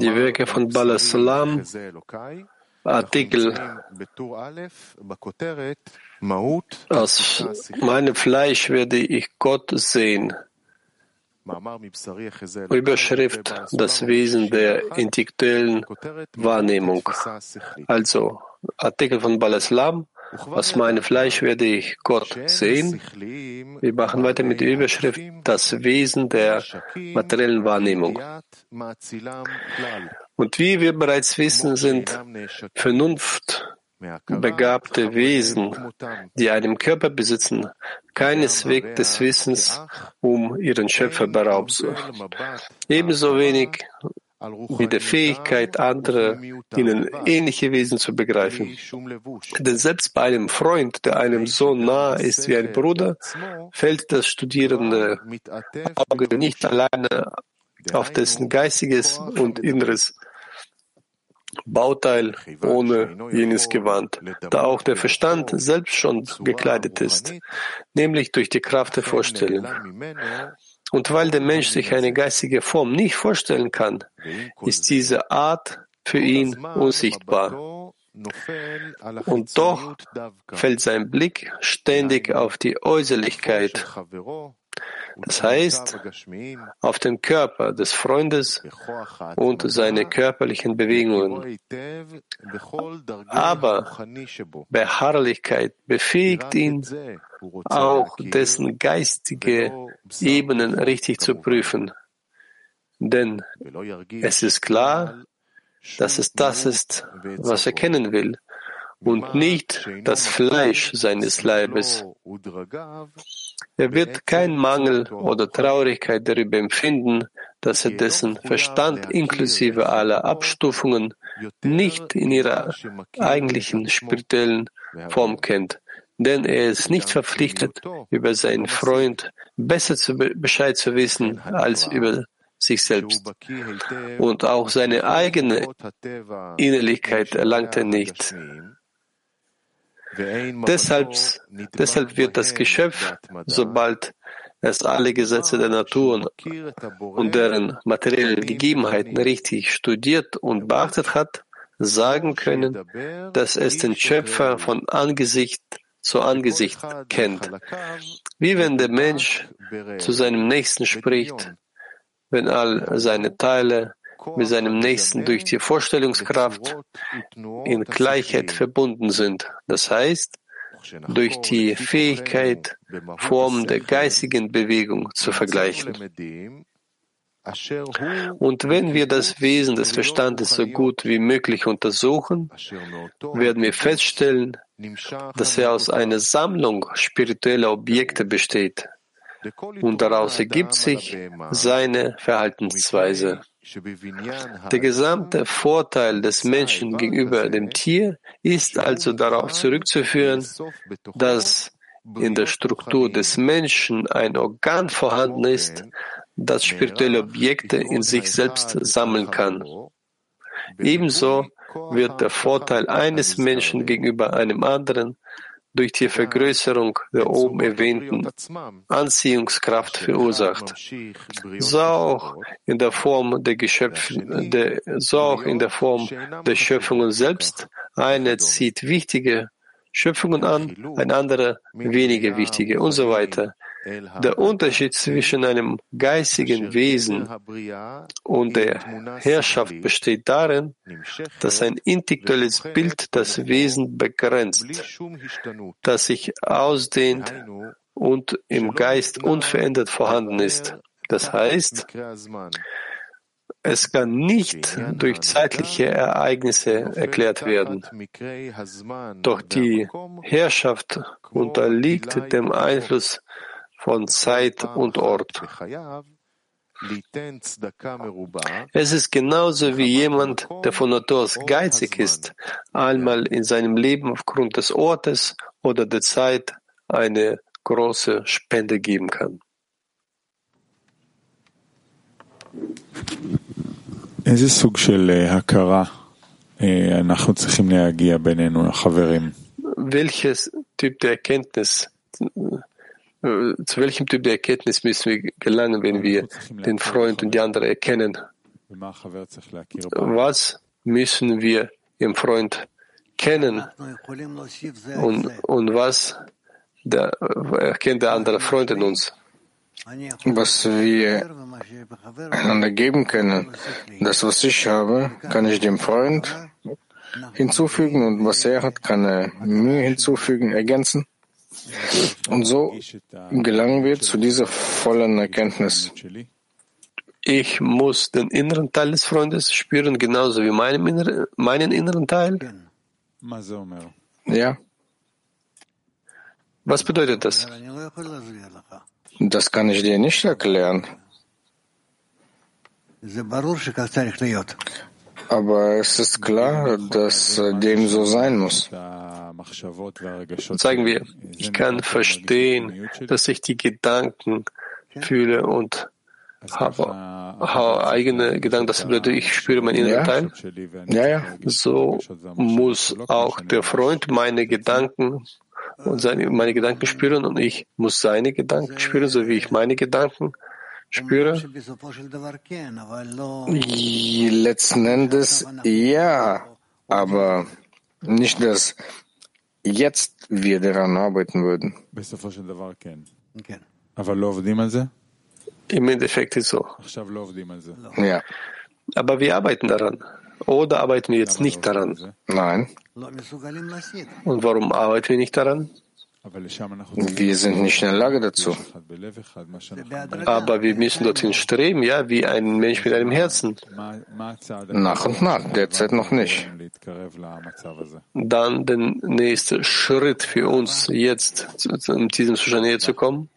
Die Werke von Bala Salam, Artikel Aus meinem Fleisch werde ich Gott sehen. Überschrift Das Wesen der intellektuellen Wahrnehmung. Also Artikel von Balaslam. Aus meinem Fleisch werde ich Gott sehen. Wir machen weiter mit der Überschrift Das Wesen der materiellen Wahrnehmung. Und wie wir bereits wissen, sind Vernunft begabte Wesen, die einen Körper besitzen, keineswegs des Wissens um ihren Schöpfer beraubt. Ebenso wenig wie der Fähigkeit anderer, ihnen ähnliche Wesen zu begreifen. Denn selbst bei einem Freund, der einem so nahe ist wie ein Bruder, fällt das studierende Auge nicht alleine auf dessen geistiges und inneres Bauteil ohne jenes Gewand, da auch der Verstand selbst schon gekleidet ist, nämlich durch die Kraft der Vorstellung. Und weil der Mensch sich eine geistige Form nicht vorstellen kann, ist diese Art für ihn unsichtbar. Und doch fällt sein Blick ständig auf die Äußerlichkeit, das heißt auf den Körper des Freundes und seine körperlichen Bewegungen. Aber Beharrlichkeit befähigt ihn, auch dessen geistige Ebenen richtig zu prüfen. Denn es ist klar, dass es das ist, was er kennen will und nicht das Fleisch seines Leibes. Er wird keinen Mangel oder Traurigkeit darüber empfinden, dass er dessen Verstand inklusive aller Abstufungen nicht in ihrer eigentlichen spirituellen Form kennt, denn er ist nicht verpflichtet, über seinen Freund besser zu Bescheid zu wissen als über sich selbst. Und auch seine eigene Innerlichkeit erlangt er nicht. Deshalb, deshalb wird das Geschöpf, sobald es alle Gesetze der Natur und deren materiellen Gegebenheiten richtig studiert und beachtet hat, sagen können, dass es den Schöpfer von Angesicht zu Angesicht kennt. Wie wenn der Mensch zu seinem Nächsten spricht, wenn all seine Teile mit seinem Nächsten durch die Vorstellungskraft in Gleichheit verbunden sind. Das heißt, durch die Fähigkeit, Formen der geistigen Bewegung zu vergleichen. Und wenn wir das Wesen des Verstandes so gut wie möglich untersuchen, werden wir feststellen, dass er aus einer Sammlung spiritueller Objekte besteht. Und daraus ergibt sich seine Verhaltensweise. Der gesamte Vorteil des Menschen gegenüber dem Tier ist also darauf zurückzuführen, dass in der Struktur des Menschen ein Organ vorhanden ist, das spirituelle Objekte in sich selbst sammeln kann. Ebenso wird der Vorteil eines Menschen gegenüber einem anderen durch die Vergrößerung der oben erwähnten Anziehungskraft verursacht. So auch in der Form der Geschöpfe, der, so auch in der Form der Schöpfungen selbst. Eine zieht wichtige Schöpfungen an, ein anderer weniger wichtige und so weiter. Der Unterschied zwischen einem geistigen Wesen und der Herrschaft besteht darin, dass ein intellektuelles Bild das Wesen begrenzt, das sich ausdehnt und im Geist unverändert vorhanden ist. Das heißt, es kann nicht durch zeitliche Ereignisse erklärt werden. Doch die Herrschaft unterliegt dem Einfluss von Zeit und Ort. Es ist genauso wie jemand, der von Natur aus geizig ist, einmal in seinem Leben aufgrund des Ortes oder der Zeit eine große Spende geben kann. איזה סוג של הכרה אנחנו צריכים להגיע בינינו, החברים? Welches Typ der Erkenntnis Äh, zu welchem Typ der Erkenntnis müssen wir gelangen, wenn wir den Freund und die andere erkennen? Was müssen wir im Freund kennen und, und was der, erkennt der andere Freund in uns? Was wir einander geben können, das, was ich habe, kann ich dem Freund hinzufügen und was er hat, kann er mir hinzufügen, ergänzen. Und so gelangen wir zu dieser vollen Erkenntnis. Ich muss den inneren Teil des Freundes spüren, genauso wie meinen inneren, meinen inneren Teil. Ja. Was bedeutet das? Das kann ich dir nicht erklären. Aber es ist klar, dass dem so sein muss. Zeigen wir, ich kann verstehen, dass ich die Gedanken fühle und habe, habe eigene Gedanken. Das bedeutet, ich spüre meinen inneren. Teil. Ja, ja. So muss auch der Freund meine Gedanken und seine, meine Gedanken spüren und ich muss seine Gedanken spüren, so wie ich meine Gedanken spüre. Letzten Endes ja, aber nicht, dass jetzt wir daran arbeiten würden. Im Endeffekt ist so. Ja. Aber wir arbeiten daran. Oder arbeiten wir jetzt nicht daran? Nein. Und warum arbeiten wir nicht daran? Wir sind nicht in der Lage dazu. Aber wir müssen dorthin streben, ja, wie ein Mensch mit einem Herzen. Nach und nach, derzeit noch nicht. Dann der nächste Schritt für uns jetzt, in diesem Zustand näher zu kommen?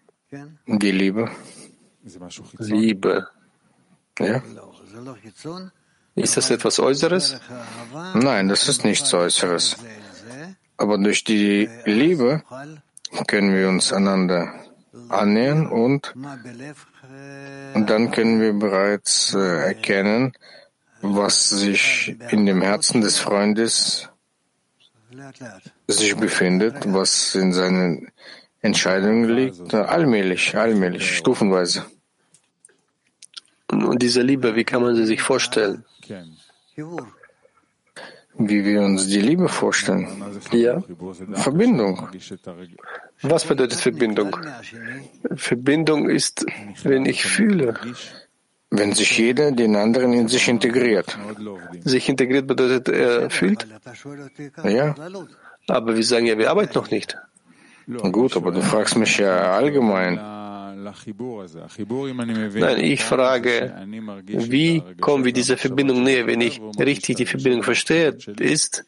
Die Liebe. Liebe. Ja. Ist das etwas Äußeres? Nein, das ist nichts Äußeres. Aber durch die Liebe können wir uns einander annähern und, und dann können wir bereits äh, erkennen, was sich in dem Herzen des Freundes sich befindet, was in seinen Entscheidungen liegt, allmählich, allmählich, stufenweise. Und, und diese Liebe, wie kann man sie sich vorstellen? Wie wir uns die Liebe vorstellen. Ja. Verbindung. Was bedeutet Verbindung? Verbindung ist, wenn ich fühle. Wenn sich jeder den anderen in sich integriert. Sich integriert bedeutet, er fühlt? Ja. Aber wir sagen ja, wir arbeiten noch nicht. Gut, aber du fragst mich ja allgemein. Nein, ich frage, wie kommen wir dieser Verbindung näher? Wenn ich richtig die Verbindung verstehe, ist,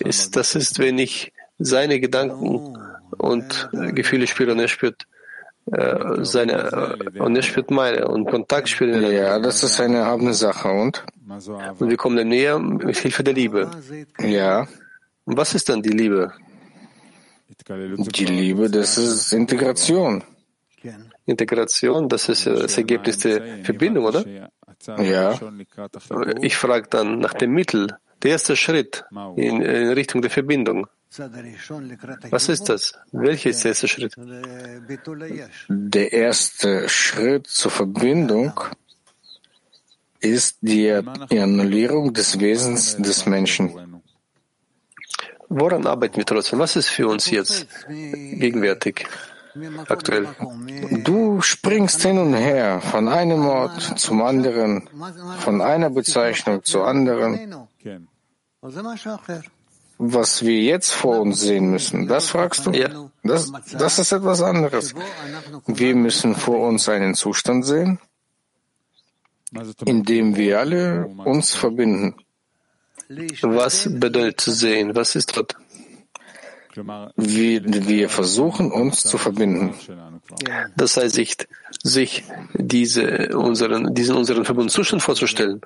ist das ist, wenn ich seine Gedanken und Gefühle spüre und er spürt äh, seine äh, und er spürt meine und Kontakt spüren. Ja, das ist eine erhabene Sache und? Und wir kommen dem näher mit Hilfe der Liebe. Ja. Und was ist dann die Liebe? Die Liebe, das ist Integration. Integration, das ist das Ergebnis der Verbindung, oder? Ja. Ich frage dann nach dem Mittel, der erste Schritt in, in Richtung der Verbindung. Was ist das? Welcher ist der erste Schritt? Der erste Schritt zur Verbindung ist die Annullierung des Wesens des Menschen. Woran arbeiten wir trotzdem? Was ist für uns jetzt gegenwärtig, aktuell? Du springst hin und her von einem Ort zum anderen, von einer Bezeichnung zur anderen. Was wir jetzt vor uns sehen müssen, das fragst du? Ja. Das, das ist etwas anderes. Wir müssen vor uns einen Zustand sehen, in dem wir alle uns verbinden. Was bedeutet zu sehen? Was ist dort? Wir, wir versuchen uns zu verbinden. Das heißt, sich, sich diese, unseren, diesen unseren verbundenen Zustand vorzustellen.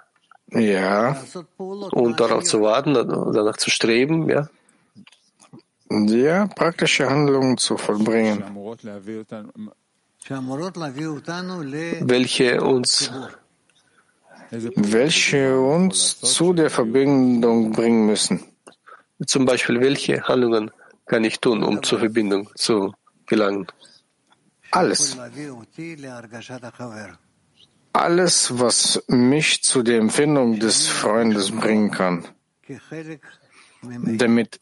Ja. Und darauf zu warten, danach zu streben, ja. Ja, praktische Handlungen zu vollbringen. Welche uns welche uns zu der Verbindung bringen müssen. Zum Beispiel, welche Handlungen kann ich tun, um zur Verbindung zu gelangen? Alles. Alles, was mich zu der Empfindung des Freundes bringen kann, damit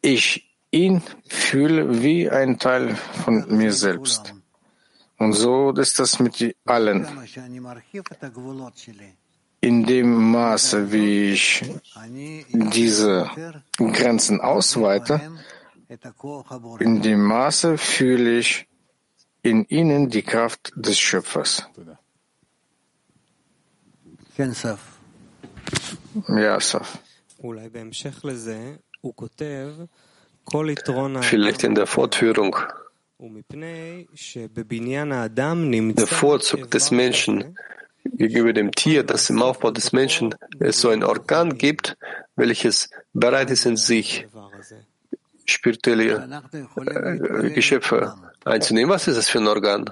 ich ihn fühle wie ein Teil von mir selbst. Und so ist das mit allen. In dem Maße, wie ich diese Grenzen ausweite, in dem Maße fühle ich in ihnen die Kraft des Schöpfers. Ja, Saf. Vielleicht in der Fortführung. Der Vorzug des Menschen gegenüber dem Tier, das im Aufbau des Menschen es so ein Organ gibt, welches bereit ist, in sich spirituelle äh, Geschöpfe einzunehmen. Was ist das für ein Organ?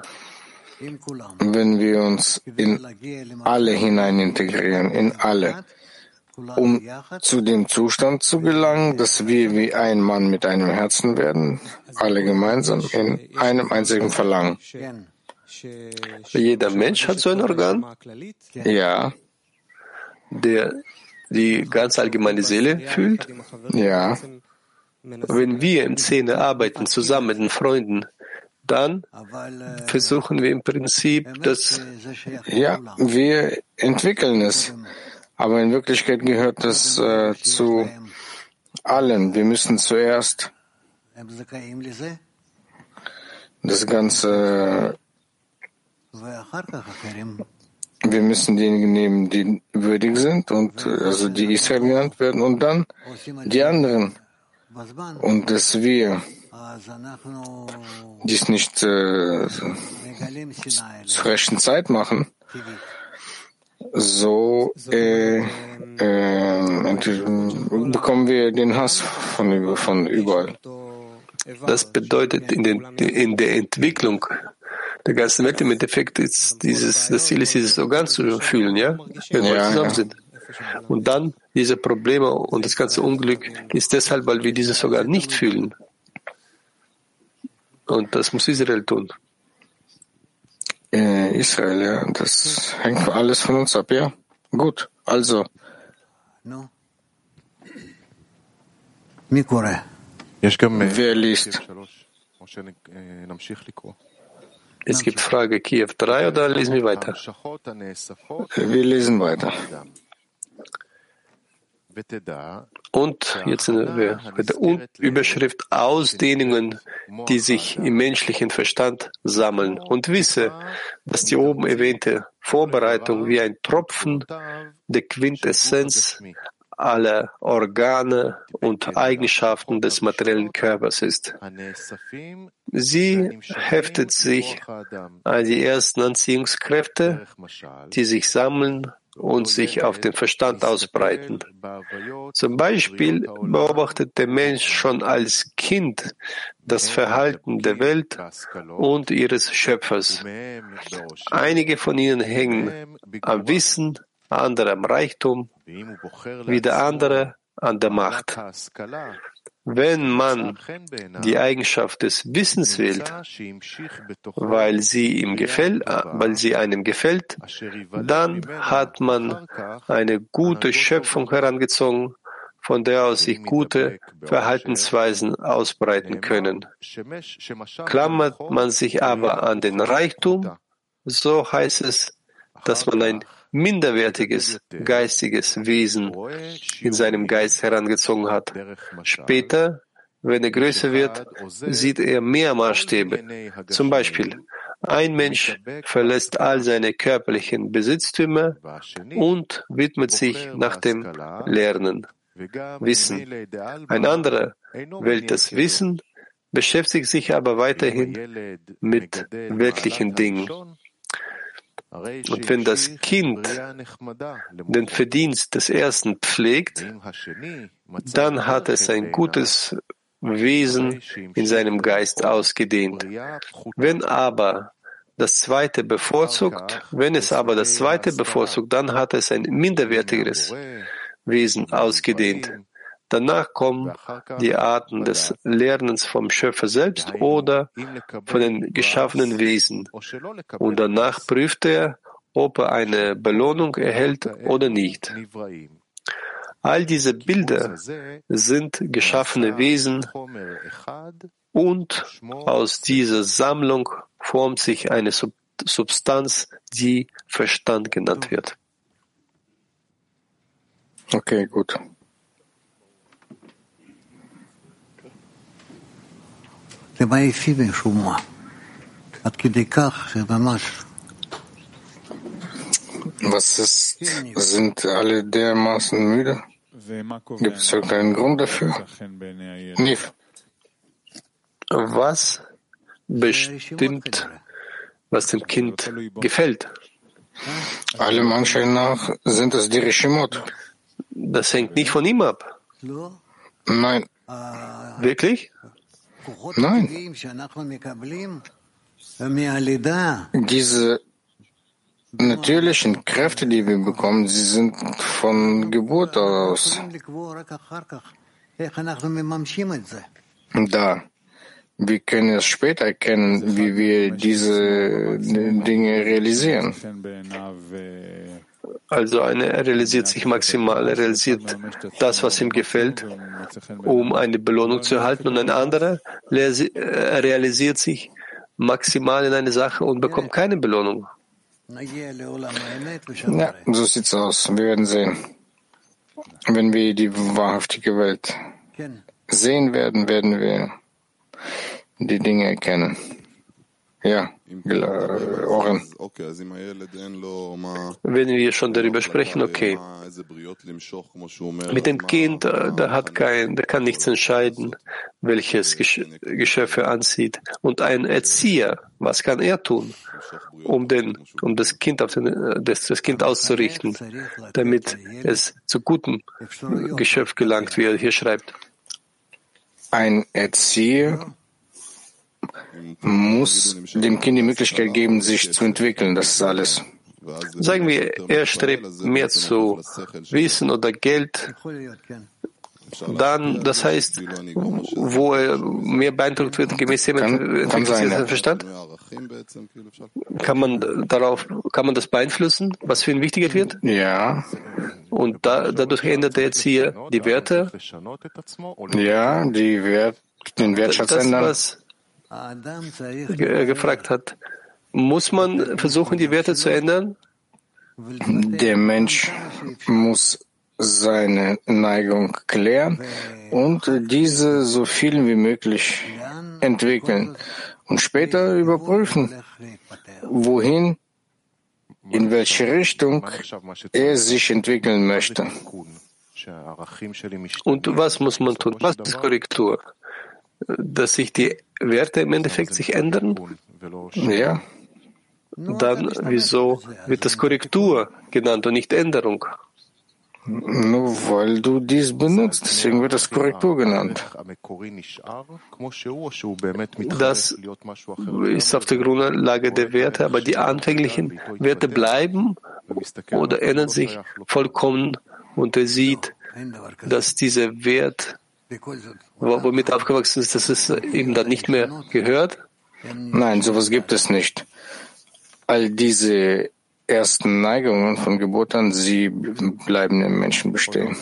Wenn wir uns in alle hinein integrieren, in alle, um zu dem Zustand zu gelangen, dass wir wie ein Mann mit einem Herzen werden, alle gemeinsam in einem einzigen Verlangen. Jeder Mensch hat so ein Organ? Ja. Der die ganz allgemeine Seele fühlt? Ja. Wenn wir im Szene arbeiten, zusammen mit den Freunden, dann versuchen wir im Prinzip das. Ja, wir entwickeln es. Aber in Wirklichkeit gehört das äh, zu allen. Wir müssen zuerst das Ganze, wir müssen diejenigen nehmen, die würdig sind und also die Israel genannt werden und dann die anderen. Und dass wir dies nicht äh, zur rechten Zeit machen, so äh, äh, bekommen wir den Hass von, von überall. Das bedeutet, in, den, in der Entwicklung der ganzen Welt im Endeffekt ist dieses, das Ziel ist, dieses Organ zu fühlen, ja? Wenn wir ja, zusammen ja. sind. Und dann diese Probleme und das ganze Unglück ist deshalb, weil wir dieses Organ nicht fühlen. Und das muss Israel tun. Äh, Israel, ja, das hängt alles von uns ab, ja. Gut, also. Wer liest? Es gibt Frage Kiew 3 oder lesen wir weiter? Wir lesen weiter. Und jetzt sind wir bei der Überschrift Ausdehnungen, die sich im menschlichen Verstand sammeln. Und wisse, dass die oben erwähnte Vorbereitung wie ein Tropfen der Quintessenz aller Organe und Eigenschaften des materiellen Körpers ist. Sie heftet sich an die ersten Anziehungskräfte, die sich sammeln und sich auf den Verstand ausbreiten. Zum Beispiel beobachtet der Mensch schon als Kind das Verhalten der Welt und ihres Schöpfers. Einige von ihnen hängen am Wissen, andere am Reichtum, wieder andere an der Macht. Wenn man die Eigenschaft des Wissens wählt, weil sie, ihm gefällt, weil sie einem gefällt, dann hat man eine gute Schöpfung herangezogen, von der aus sich gute Verhaltensweisen ausbreiten können. Klammert man sich aber an den Reichtum, so heißt es, dass man ein minderwertiges geistiges Wesen in seinem Geist herangezogen hat. Später, wenn er größer wird, sieht er mehr Maßstäbe. Zum Beispiel, ein Mensch verlässt all seine körperlichen Besitztümer und widmet sich nach dem Lernen, Wissen. Ein anderer wählt das Wissen, beschäftigt sich aber weiterhin mit weltlichen Dingen. Und wenn das Kind den Verdienst des Ersten pflegt, dann hat es ein gutes Wesen in seinem Geist ausgedehnt. Wenn aber das Zweite bevorzugt, wenn es aber das Zweite bevorzugt, dann hat es ein minderwertigeres Wesen ausgedehnt. Danach kommen die Arten des Lernens vom Schöpfer selbst oder von den geschaffenen Wesen. Und danach prüft er, ob er eine Belohnung erhält oder nicht. All diese Bilder sind geschaffene Wesen und aus dieser Sammlung formt sich eine Substanz, die Verstand genannt wird. Okay, gut. Was ist, sind alle dermaßen müde? Gibt es irgendeinen Grund dafür? Nif. Was bestimmt, was dem Kind gefällt? Allem Anschein nach sind es die Rishimot. Das hängt nicht von ihm ab. Nein. Wirklich? Nein. Diese natürlichen Kräfte, die wir bekommen, sie sind von Geburt aus da. Wir können es später erkennen, wie wir diese Dinge realisieren. Also einer realisiert sich maximal, er realisiert das, was ihm gefällt, um eine Belohnung zu erhalten, und ein anderer realisiert sich maximal in eine Sache und bekommt keine Belohnung. Ja, so sieht's aus. Wir werden sehen. Wenn wir die wahrhaftige Welt sehen werden, werden wir die Dinge erkennen. Ja, Oren. Wenn wir schon darüber sprechen, okay. Mit dem Kind, äh, der hat kein, der kann nichts entscheiden, welches Geschöpf er anzieht. Und ein Erzieher, was kann er tun, um den, um das Kind auf den, äh, das, das Kind auszurichten, damit es zu gutem Geschöpf gelangt, wie er hier schreibt? Ein Erzieher muss dem Kind die Möglichkeit geben, sich zu entwickeln. Das ist alles. Sagen wir, er strebt mehr zu Wissen oder Geld, dann, das heißt, wo er mehr beeindruckt wird, gemäß dem entwickelten Verstand? Kann man darauf, kann man das beeinflussen, was für ihn wichtiger wird? Ja. Und da, dadurch ändert er jetzt hier die Werte? Ja, die Wert, den Wertschatz das, ändern. Was ge gefragt hat. Muss man versuchen, die Werte zu ändern? Der Mensch muss seine Neigung klären und diese so viel wie möglich entwickeln und später überprüfen, wohin, in welche Richtung er sich entwickeln möchte. Und was muss man tun? Was ist Korrektur? Dass sich die Werte im Endeffekt sich ändern? Ja. Dann wieso wird das Korrektur genannt und nicht Änderung? Nur weil du dies benutzt, deswegen wird das Korrektur genannt. Das ist auf der Grundlage der Werte, aber die anfänglichen Werte bleiben oder ändern sich vollkommen und er sieht, dass dieser Wert womit aufgewachsen ist, dass es ihm dann nicht mehr gehört? Nein, sowas gibt es nicht. All diese ersten Neigungen von Geburt an, sie bleiben im Menschen bestehen.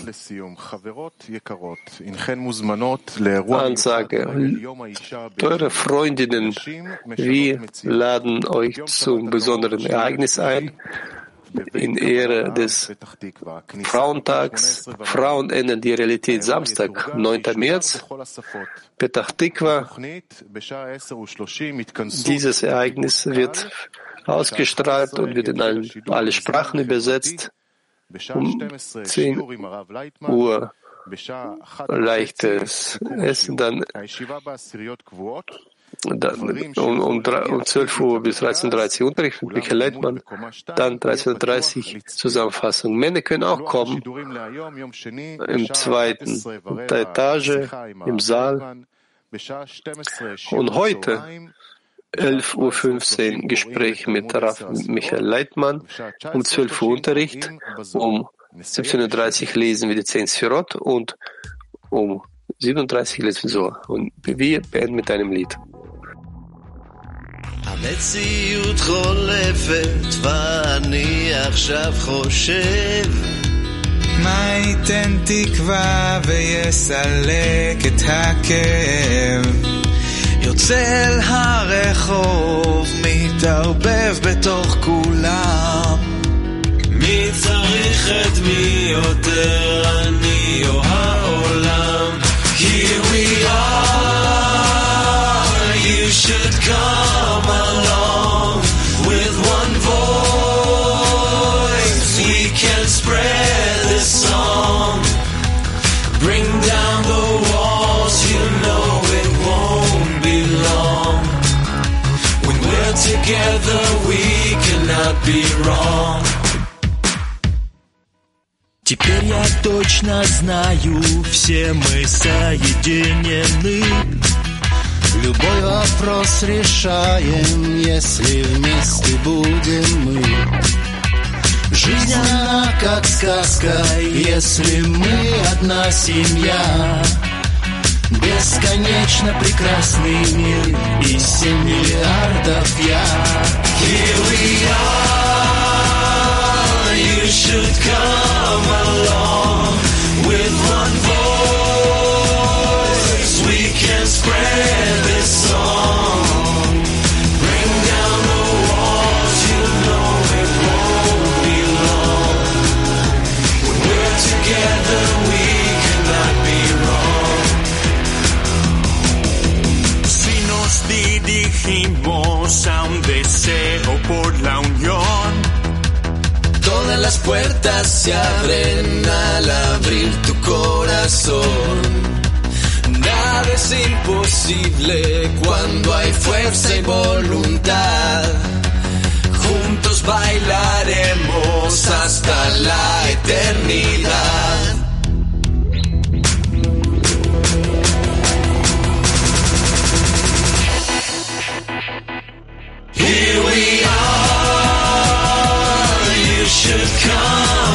Ansage. Teure Freundinnen, wir laden euch zum besonderen Ereignis ein, in Ehre des Frauentags. Frauen ändern die Realität Samstag, 9. März, Petach Tikva. Dieses Ereignis wird ausgestrahlt und wird in allen, alle Sprachen übersetzt. Um 10 Uhr leichtes Essen, dann um, um, um 12 Uhr bis 13.30 Uhr Unterricht mit Michael Leitmann, dann 13.30 Uhr Zusammenfassung. Männer können auch kommen im zweiten der Etage, im Saal. Und heute 11.15 Uhr Gespräch mit Raff Michael Leitmann, um 12 Uhr Unterricht, um 17.30 Uhr lesen wir die 10 Sphirot und um 37 lesen so. Und wir beenden mit einem Lied. המציאות חולפת ואני עכשיו חושב. מה ייתן תקווה ויסלק את הכאב? יוצא אל הרחוב, מתערבב בתוך כולם. מי צריך את מי יותר, be wrong. Теперь я точно знаю, все мы соединены. Любой вопрос решаем, если вместе будем мы. Жизнь она как сказка, если мы одна семья. Бесконечно прекрасный мир и семь миллиардов я. Here we are, you should come along with one voice. We can spread this song. a un deseo por la unión. Todas las puertas se abren al abrir tu corazón. Nada es imposible cuando hay fuerza y voluntad. Juntos bailaremos hasta la eternidad. come.